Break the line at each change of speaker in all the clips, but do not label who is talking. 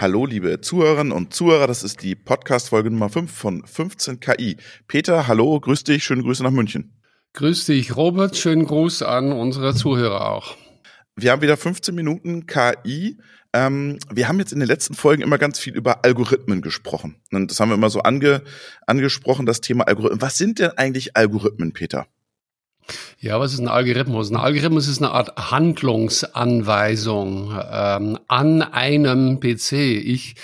Hallo, liebe Zuhörerinnen und Zuhörer, das ist die Podcast-Folge Nummer 5 von 15 KI. Peter, hallo, grüß dich, schöne Grüße nach München.
Grüß dich, Robert, schönen Gruß an unsere Zuhörer auch.
Wir haben wieder 15 Minuten KI. Ähm, wir haben jetzt in den letzten Folgen immer ganz viel über Algorithmen gesprochen. Und das haben wir immer so ange, angesprochen, das Thema Algorithmen. Was sind denn eigentlich Algorithmen, Peter?
Ja, was ist ein Algorithmus? Ein Algorithmus ist eine Art Handlungsanweisung ähm, an einem PC. Ich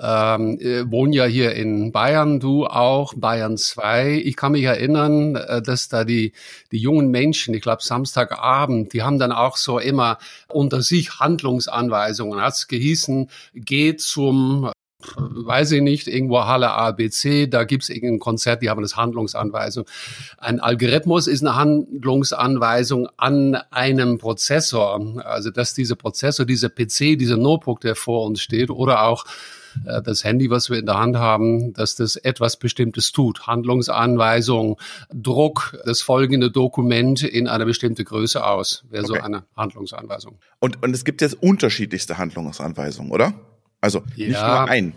ähm, äh, wohne ja hier in Bayern, du auch, Bayern 2. Ich kann mich erinnern, äh, dass da die, die jungen Menschen, ich glaube Samstagabend, die haben dann auch so immer unter sich Handlungsanweisungen. Hat's gehießen, geh zum weiß ich nicht, irgendwo Halle ABC, da gibt's irgendein Konzert, die haben das Handlungsanweisung. Ein Algorithmus ist eine Handlungsanweisung an einem Prozessor. Also dass dieser Prozessor, dieser PC, dieser Notebook, der vor uns steht, oder auch äh, das Handy, was wir in der Hand haben, dass das etwas Bestimmtes tut. Handlungsanweisung, Druck, das folgende Dokument in einer bestimmte Größe aus, wäre okay. so eine Handlungsanweisung.
Und, und es gibt jetzt unterschiedlichste Handlungsanweisungen, oder? Also nicht ja. nur ein.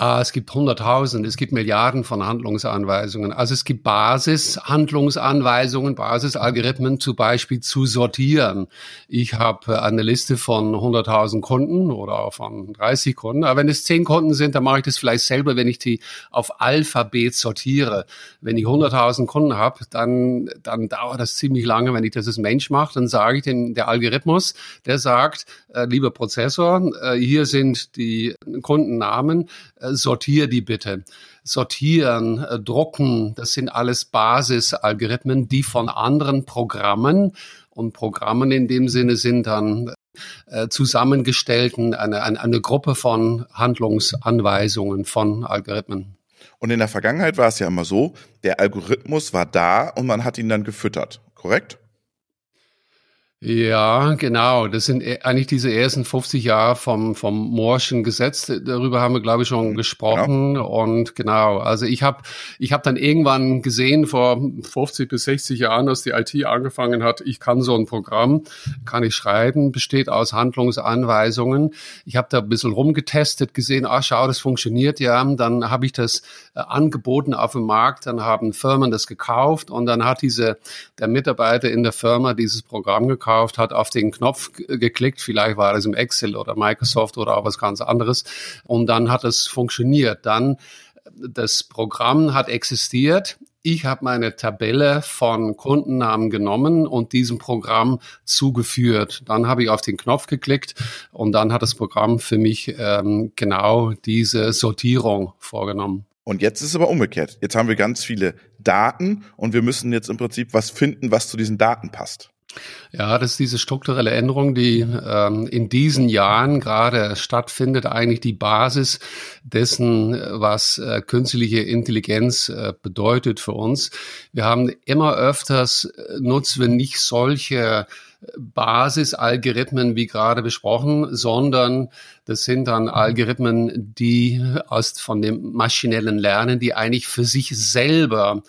Ah, es gibt hunderttausend, es gibt Milliarden von Handlungsanweisungen. Also es gibt Basishandlungsanweisungen, Basisalgorithmen zum Beispiel zu sortieren. Ich habe eine Liste von 100.000 Kunden oder von 30 Kunden. Aber wenn es 10 Kunden sind, dann mache ich das vielleicht selber, wenn ich die auf Alphabet sortiere. Wenn ich 100.000 Kunden habe, dann, dann dauert das ziemlich lange. Wenn ich das als Mensch mache, dann sage ich dem, der Algorithmus, der sagt, äh, lieber Prozessor, äh, hier sind die Kundennamen, äh, sortier die bitte. Sortieren, äh, drucken, das sind alles Basisalgorithmen, die von anderen Programmen und Programmen in dem Sinne sind dann äh, zusammengestellten, eine, eine, eine Gruppe von Handlungsanweisungen von Algorithmen.
Und in der Vergangenheit war es ja immer so, der Algorithmus war da und man hat ihn dann gefüttert, korrekt?
Ja, genau. Das sind e, eigentlich diese ersten 50 Jahre vom, vom Moorschen Gesetz. Darüber haben wir, glaube ich, schon mhm, gesprochen. Genau. Und genau, also ich habe ich hab dann irgendwann gesehen, vor 50 bis 60 Jahren, dass die IT angefangen hat, ich kann so ein Programm, kann ich schreiben, besteht aus Handlungsanweisungen. Ich habe da ein bisschen rumgetestet, gesehen, ah, schau, das funktioniert ja. Dann habe ich das äh, angeboten auf dem Markt, dann haben Firmen das gekauft und dann hat diese, der Mitarbeiter in der Firma dieses Programm gekauft gekauft, hat auf den Knopf geklickt, vielleicht war es im Excel oder Microsoft oder auch was ganz anderes und dann hat es funktioniert. Dann das Programm hat existiert. Ich habe meine Tabelle von Kundennamen genommen und diesem Programm zugeführt. Dann habe ich auf den Knopf geklickt und dann hat das Programm für mich ähm, genau diese Sortierung vorgenommen.
Und jetzt ist es aber umgekehrt. Jetzt haben wir ganz viele Daten und wir müssen jetzt im Prinzip was finden, was zu diesen Daten passt.
Ja, das ist diese strukturelle Änderung, die ähm, in diesen Jahren gerade stattfindet, eigentlich die Basis dessen, was äh, künstliche Intelligenz äh, bedeutet für uns. Wir haben immer öfters, äh, nutzen wir nicht solche Basisalgorithmen wie gerade besprochen, sondern das sind dann Algorithmen, die aus von dem maschinellen Lernen, die eigentlich für sich selber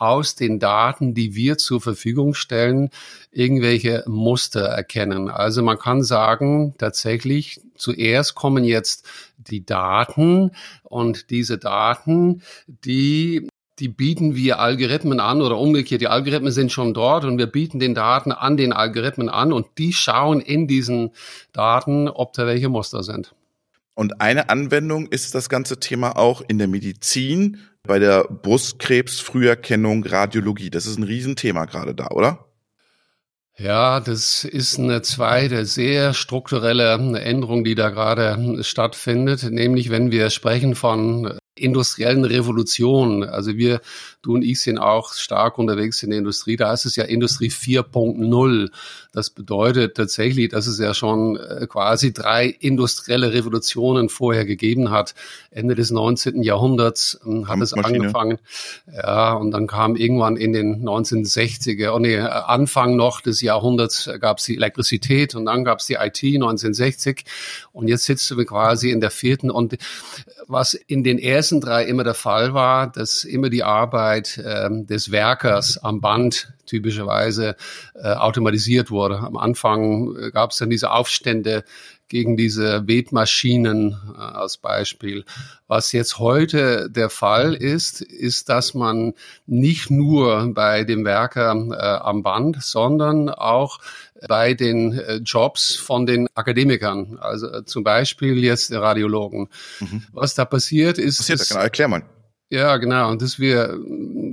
aus den Daten, die wir zur Verfügung stellen, irgendwelche Muster erkennen. Also man kann sagen, tatsächlich zuerst kommen jetzt die Daten und diese Daten, die die bieten wir Algorithmen an oder umgekehrt, die Algorithmen sind schon dort und wir bieten den Daten an den Algorithmen an und die schauen in diesen Daten, ob da welche Muster sind.
Und eine Anwendung ist das ganze Thema auch in der Medizin bei der Brustkrebsfrüherkennung Radiologie. Das ist ein Riesenthema gerade da, oder?
Ja, das ist eine zweite sehr strukturelle Änderung, die da gerade stattfindet. Nämlich, wenn wir sprechen von industriellen Revolution. Also wir, du und ich sind auch stark unterwegs in der Industrie. Da ist es ja Industrie 4.0. Das bedeutet tatsächlich, dass es ja schon äh, quasi drei industrielle Revolutionen vorher gegeben hat. Ende des 19. Jahrhunderts ähm, hat es angefangen. Ja, und dann kam irgendwann in den 1960er, oh nee, Anfang noch des Jahrhunderts gab es die Elektrizität und dann gab es die IT 1960 und jetzt sitzen wir quasi in der vierten und was in den ersten drei immer der Fall war, dass immer die Arbeit ähm, des Werkers am Band typischerweise äh, automatisiert wurde. Am Anfang äh, gab es dann diese Aufstände gegen diese Webmaschinen äh, als Beispiel. Was jetzt heute der Fall ist, ist, dass man nicht nur bei dem Werker äh, am Band, sondern auch bei den äh, Jobs von den Akademikern, also äh, zum Beispiel jetzt Radiologen. Mhm. Was da passiert ist.
Passiert, genau, erklär mal.
Ja, genau. Und dass wir,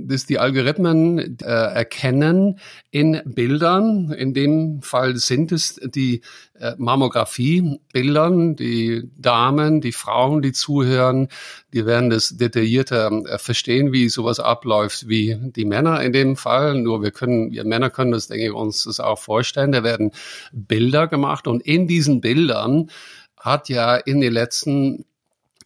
dass die Algorithmen äh, erkennen in Bildern. In dem Fall sind es die äh, Mammographie-Bildern. Die Damen, die Frauen, die zuhören, die werden das detaillierter äh, verstehen, wie sowas abläuft, wie die Männer in dem Fall. Nur wir können, wir Männer können das, denke ich, uns das auch vorstellen. Da werden Bilder gemacht und in diesen Bildern hat ja in den letzten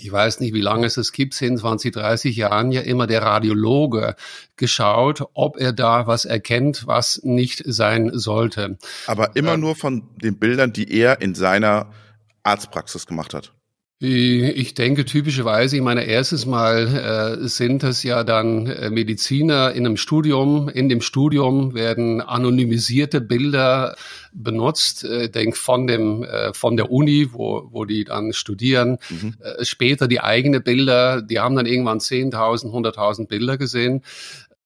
ich weiß nicht, wie lange es es gibt, 10, 20, 30 Jahren ja immer der Radiologe geschaut, ob er da was erkennt, was nicht sein sollte.
Aber immer ähm, nur von den Bildern, die er in seiner Arztpraxis gemacht hat.
Ich denke typischerweise, ich meine, erstes Mal äh, sind es ja dann äh, Mediziner in einem Studium. In dem Studium werden anonymisierte Bilder benutzt. Äh, denk von dem äh, von der Uni, wo wo die dann studieren. Mhm. Äh, später die eigene Bilder. Die haben dann irgendwann 10.000, 100.000 Bilder gesehen.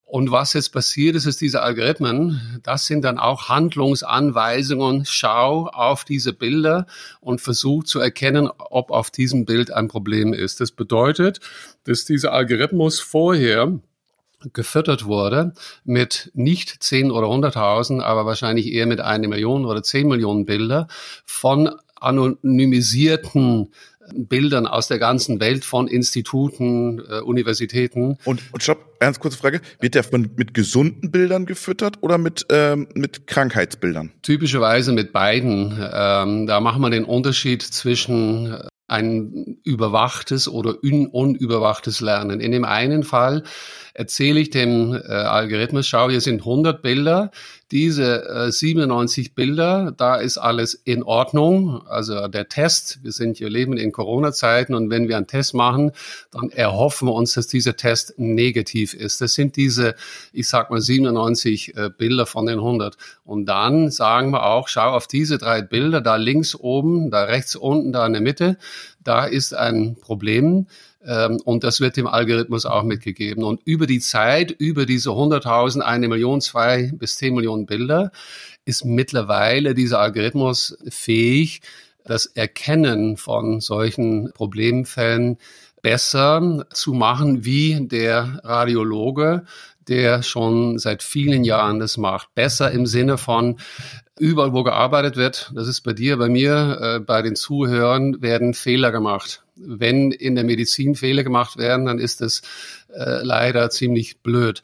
Und was jetzt passiert ist, ist diese Algorithmen, das sind dann auch Handlungsanweisungen. Schau auf diese Bilder und versuch zu erkennen, ob auf diesem Bild ein Problem ist. Das bedeutet, dass dieser Algorithmus vorher gefüttert wurde mit nicht 10 oder 100.000, aber wahrscheinlich eher mit einer Million oder 10 Millionen Bilder von anonymisierten Bildern aus der ganzen Welt von Instituten, äh, Universitäten.
Und, und stopp, ganz kurze Frage, wird der von, mit gesunden Bildern gefüttert oder mit, ähm, mit Krankheitsbildern?
Typischerweise mit beiden. Ähm, da machen wir den Unterschied zwischen äh, ein überwachtes oder un unüberwachtes Lernen. In dem einen Fall erzähle ich dem äh, Algorithmus, schau, hier sind 100 Bilder, diese äh, 97 Bilder, da ist alles in Ordnung. Also der Test, wir sind hier leben in Corona-Zeiten und wenn wir einen Test machen, dann erhoffen wir uns, dass dieser Test negativ ist. Das sind diese, ich sag mal 97 äh, Bilder von den 100. Und dann sagen wir auch, schau auf diese drei Bilder, da links oben, da rechts unten, da in der Mitte, da ist ein Problem ähm, und das wird dem Algorithmus auch mitgegeben. Und über die Zeit, über diese 100.000, eine Million, zwei bis zehn Millionen Bilder, ist mittlerweile dieser Algorithmus fähig, das Erkennen von solchen Problemfällen besser zu machen wie der Radiologe, der schon seit vielen Jahren das macht. Besser im Sinne von überall, wo gearbeitet wird, das ist bei dir, bei mir, äh, bei den Zuhörern, werden Fehler gemacht. Wenn in der Medizin Fehler gemacht werden, dann ist es äh, leider ziemlich blöd.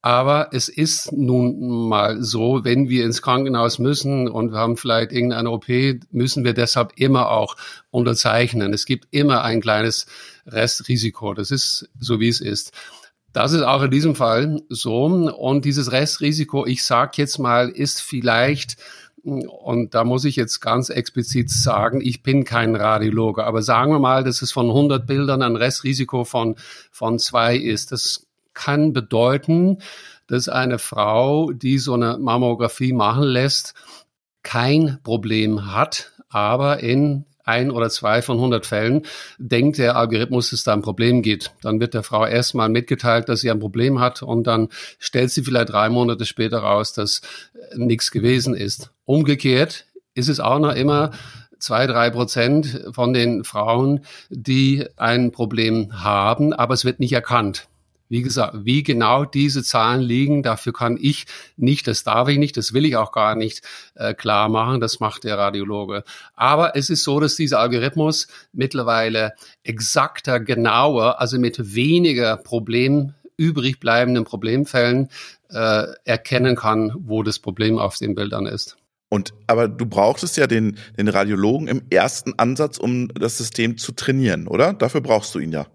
Aber es ist nun mal so, wenn wir ins Krankenhaus müssen und wir haben vielleicht irgendeine OP, müssen wir deshalb immer auch unterzeichnen. Es gibt immer ein kleines Restrisiko. Das ist so, wie es ist. Das ist auch in diesem Fall so. Und dieses Restrisiko, ich sage jetzt mal, ist vielleicht und da muss ich jetzt ganz explizit sagen, ich bin kein Radiologe, aber sagen wir mal, dass es von 100 Bildern ein Restrisiko von, von zwei ist. Das kann bedeuten, dass eine Frau, die so eine Mammographie machen lässt, kein Problem hat, aber in ein oder zwei von 100 Fällen denkt der Algorithmus, dass da ein Problem geht. Dann wird der Frau erstmal mitgeteilt, dass sie ein Problem hat und dann stellt sie vielleicht drei Monate später raus, dass nichts gewesen ist. Umgekehrt ist es auch noch immer zwei, drei Prozent von den Frauen, die ein Problem haben, aber es wird nicht erkannt. Wie gesagt, wie genau diese Zahlen liegen, dafür kann ich nicht, das darf ich nicht, das will ich auch gar nicht äh, klar machen, das macht der Radiologe. Aber es ist so, dass dieser Algorithmus mittlerweile exakter, genauer, also mit weniger Problem übrig bleibenden Problemfällen äh, erkennen kann, wo das Problem auf den Bildern ist.
Und aber du brauchtest ja den, den Radiologen im ersten Ansatz, um das System zu trainieren, oder? Dafür brauchst du ihn ja.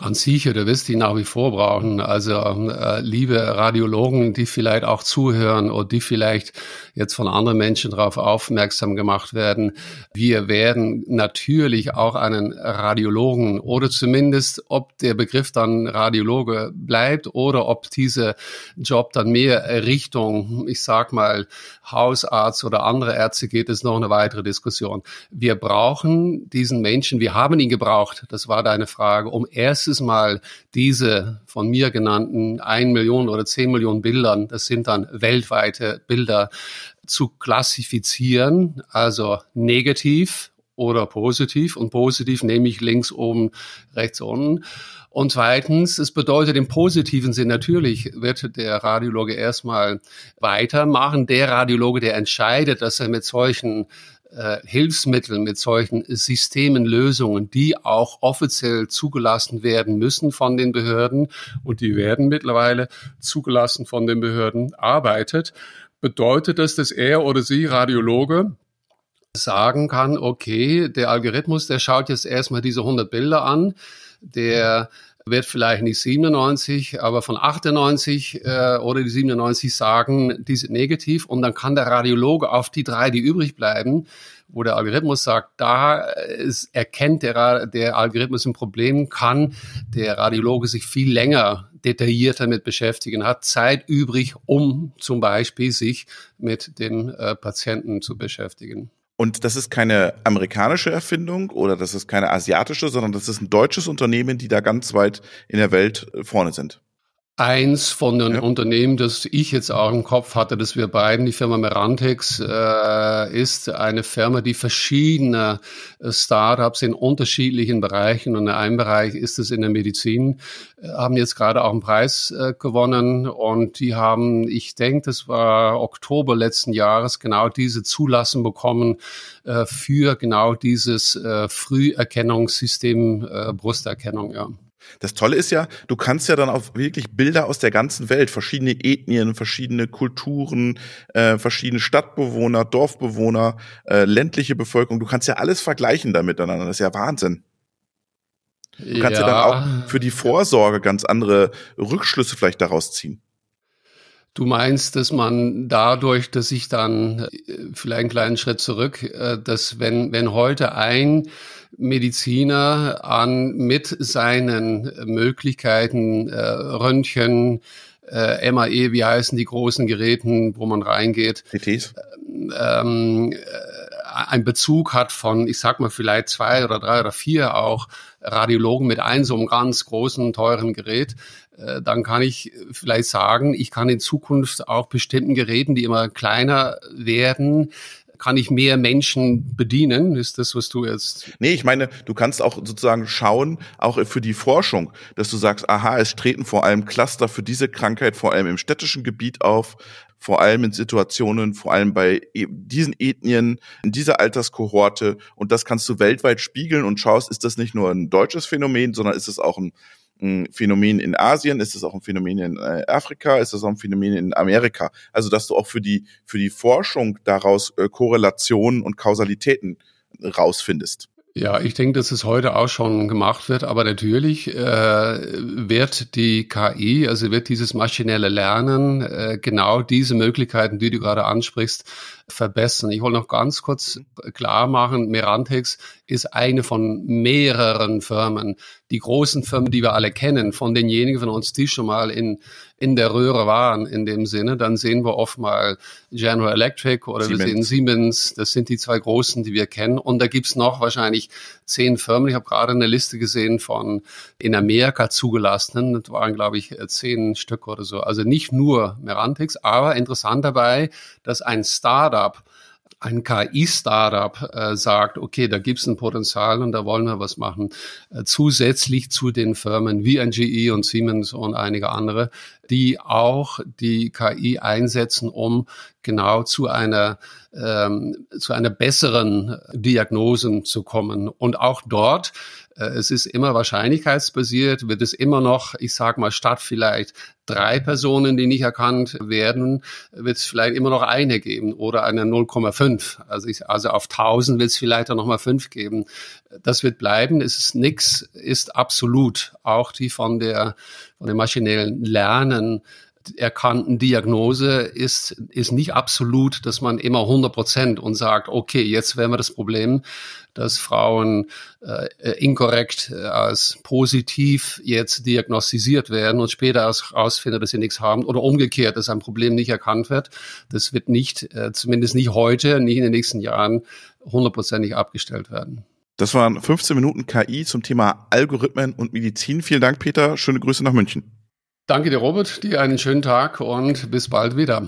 Ganz sicher, du wirst die nach wie vor brauchen. Also äh, liebe Radiologen, die vielleicht auch zuhören oder die vielleicht jetzt von anderen Menschen darauf aufmerksam gemacht werden, wir werden natürlich auch einen Radiologen oder zumindest, ob der Begriff dann Radiologe bleibt oder ob dieser Job dann mehr Richtung, ich sag mal, Hausarzt oder andere Ärzte geht, ist noch eine weitere Diskussion. Wir brauchen diesen Menschen, wir haben ihn gebraucht, das war deine Frage, um erst nächstes Mal diese von mir genannten ein Million oder zehn Millionen Bildern, das sind dann weltweite Bilder, zu klassifizieren, also negativ oder positiv. Und positiv nehme ich links oben, rechts unten. Und zweitens, es bedeutet im positiven Sinn natürlich, wird der Radiologe erstmal weitermachen. Der Radiologe, der entscheidet, dass er mit solchen äh, Hilfsmittel, mit solchen Systemen, Lösungen, die auch offiziell zugelassen werden müssen von den Behörden und die werden mittlerweile zugelassen von den Behörden, arbeitet, bedeutet das, dass er oder sie Radiologe sagen kann, okay, der Algorithmus, der schaut jetzt erstmal diese 100 Bilder an, der wird vielleicht nicht 97, aber von 98 äh, oder die 97 sagen, die sind negativ und dann kann der Radiologe auf die drei, die übrig bleiben, wo der Algorithmus sagt, da ist, erkennt der, der Algorithmus ein Problem, kann der Radiologe sich viel länger detaillierter mit beschäftigen, hat Zeit übrig, um zum Beispiel sich mit dem äh, Patienten zu beschäftigen.
Und das ist keine amerikanische Erfindung oder das ist keine asiatische, sondern das ist ein deutsches Unternehmen, die da ganz weit in der Welt vorne sind
eins von den ja. Unternehmen, das ich jetzt auch im Kopf hatte, dass wir beiden, die Firma Merantex, äh, ist eine Firma, die verschiedene äh, Startups in unterschiedlichen Bereichen und in einem Bereich ist es in der Medizin, äh, haben jetzt gerade auch einen Preis äh, gewonnen und die haben, ich denke, das war Oktober letzten Jahres, genau diese Zulassung bekommen äh, für genau dieses äh, Früherkennungssystem Brusterkennung, ja.
Das Tolle ist ja, du kannst ja dann auch wirklich Bilder aus der ganzen Welt, verschiedene Ethnien, verschiedene Kulturen, äh, verschiedene Stadtbewohner, Dorfbewohner, äh, ländliche Bevölkerung, du kannst ja alles vergleichen da miteinander. Das ist ja Wahnsinn. Du kannst ja. ja dann auch für die Vorsorge ganz andere Rückschlüsse vielleicht daraus ziehen.
Du meinst, dass man dadurch, dass ich dann äh, vielleicht einen kleinen Schritt zurück, äh, dass wenn, wenn heute ein Mediziner an mit seinen Möglichkeiten äh, Röntgen, äh, MAE, wie heißen die großen Geräten, wo man reingeht, CTs. Ähm, äh, ein Bezug hat von, ich sag mal, vielleicht zwei oder drei oder vier auch Radiologen mit einem so einem ganz großen, teuren Gerät, äh, dann kann ich vielleicht sagen, ich kann in Zukunft auch bestimmten Geräten, die immer kleiner werden, kann ich mehr Menschen bedienen? Ist das, was du jetzt?
Nee, ich meine, du kannst auch sozusagen schauen, auch für die Forschung, dass du sagst, aha, es treten vor allem Cluster für diese Krankheit vor allem im städtischen Gebiet auf, vor allem in Situationen, vor allem bei e, diesen Ethnien, in dieser Alterskohorte. Und das kannst du weltweit spiegeln und schaust, ist das nicht nur ein deutsches Phänomen, sondern ist es auch ein ein Phänomen in Asien? Ist es auch ein Phänomen in äh, Afrika? Ist es auch ein Phänomen in Amerika? Also, dass du auch für die, für die Forschung daraus äh, Korrelationen und Kausalitäten rausfindest.
Ja, ich denke, dass es heute auch schon gemacht wird, aber natürlich äh, wird die KI, also wird dieses maschinelle Lernen äh, genau diese Möglichkeiten, die du gerade ansprichst, verbessern. Ich wollte noch ganz kurz klar machen, Merantex ist eine von mehreren Firmen. Die großen Firmen, die wir alle kennen, von denjenigen von uns, die schon mal in, in der Röhre waren, in dem Sinne, dann sehen wir oft mal General Electric oder Siemens. wir sehen Siemens. Das sind die zwei großen, die wir kennen. Und da gibt's noch wahrscheinlich zehn Firmen. Ich habe gerade eine Liste gesehen von in Amerika zugelassenen. Das waren, glaube ich, zehn Stück oder so. Also nicht nur Merantex, aber interessant dabei, dass ein Startup ein KI-Startup äh, sagt, okay, da gibt's ein Potenzial und da wollen wir was machen, äh, zusätzlich zu den Firmen wie ein GE und Siemens und einige andere, die auch die KI einsetzen, um genau zu einer ähm, zu einer besseren Diagnosen zu kommen. Und auch dort äh, es ist immer wahrscheinlichkeitsbasiert, wird es immer noch, ich sag mal, statt vielleicht drei Personen, die nicht erkannt werden, wird es vielleicht immer noch eine geben oder eine 0,5. Also, ich, also auf 1000 wird es vielleicht auch nochmal fünf geben. Das wird bleiben. Es ist nichts, ist absolut. Auch die von der, von dem maschinellen Lernen erkannten Diagnose ist, ist nicht absolut, dass man immer 100 Prozent und sagt, okay, jetzt wären wir das Problem, dass Frauen äh, inkorrekt äh, als positiv jetzt diagnostiziert werden und später herausfinden, dass sie nichts haben oder umgekehrt, dass ein Problem nicht erkannt wird. Das wird nicht, äh, zumindest nicht heute, nicht in den nächsten Jahren hundertprozentig abgestellt werden.
Das waren 15 Minuten KI zum Thema Algorithmen und Medizin. Vielen Dank, Peter. Schöne Grüße nach München.
Danke dir, Robert. Dir einen schönen Tag und bis bald wieder.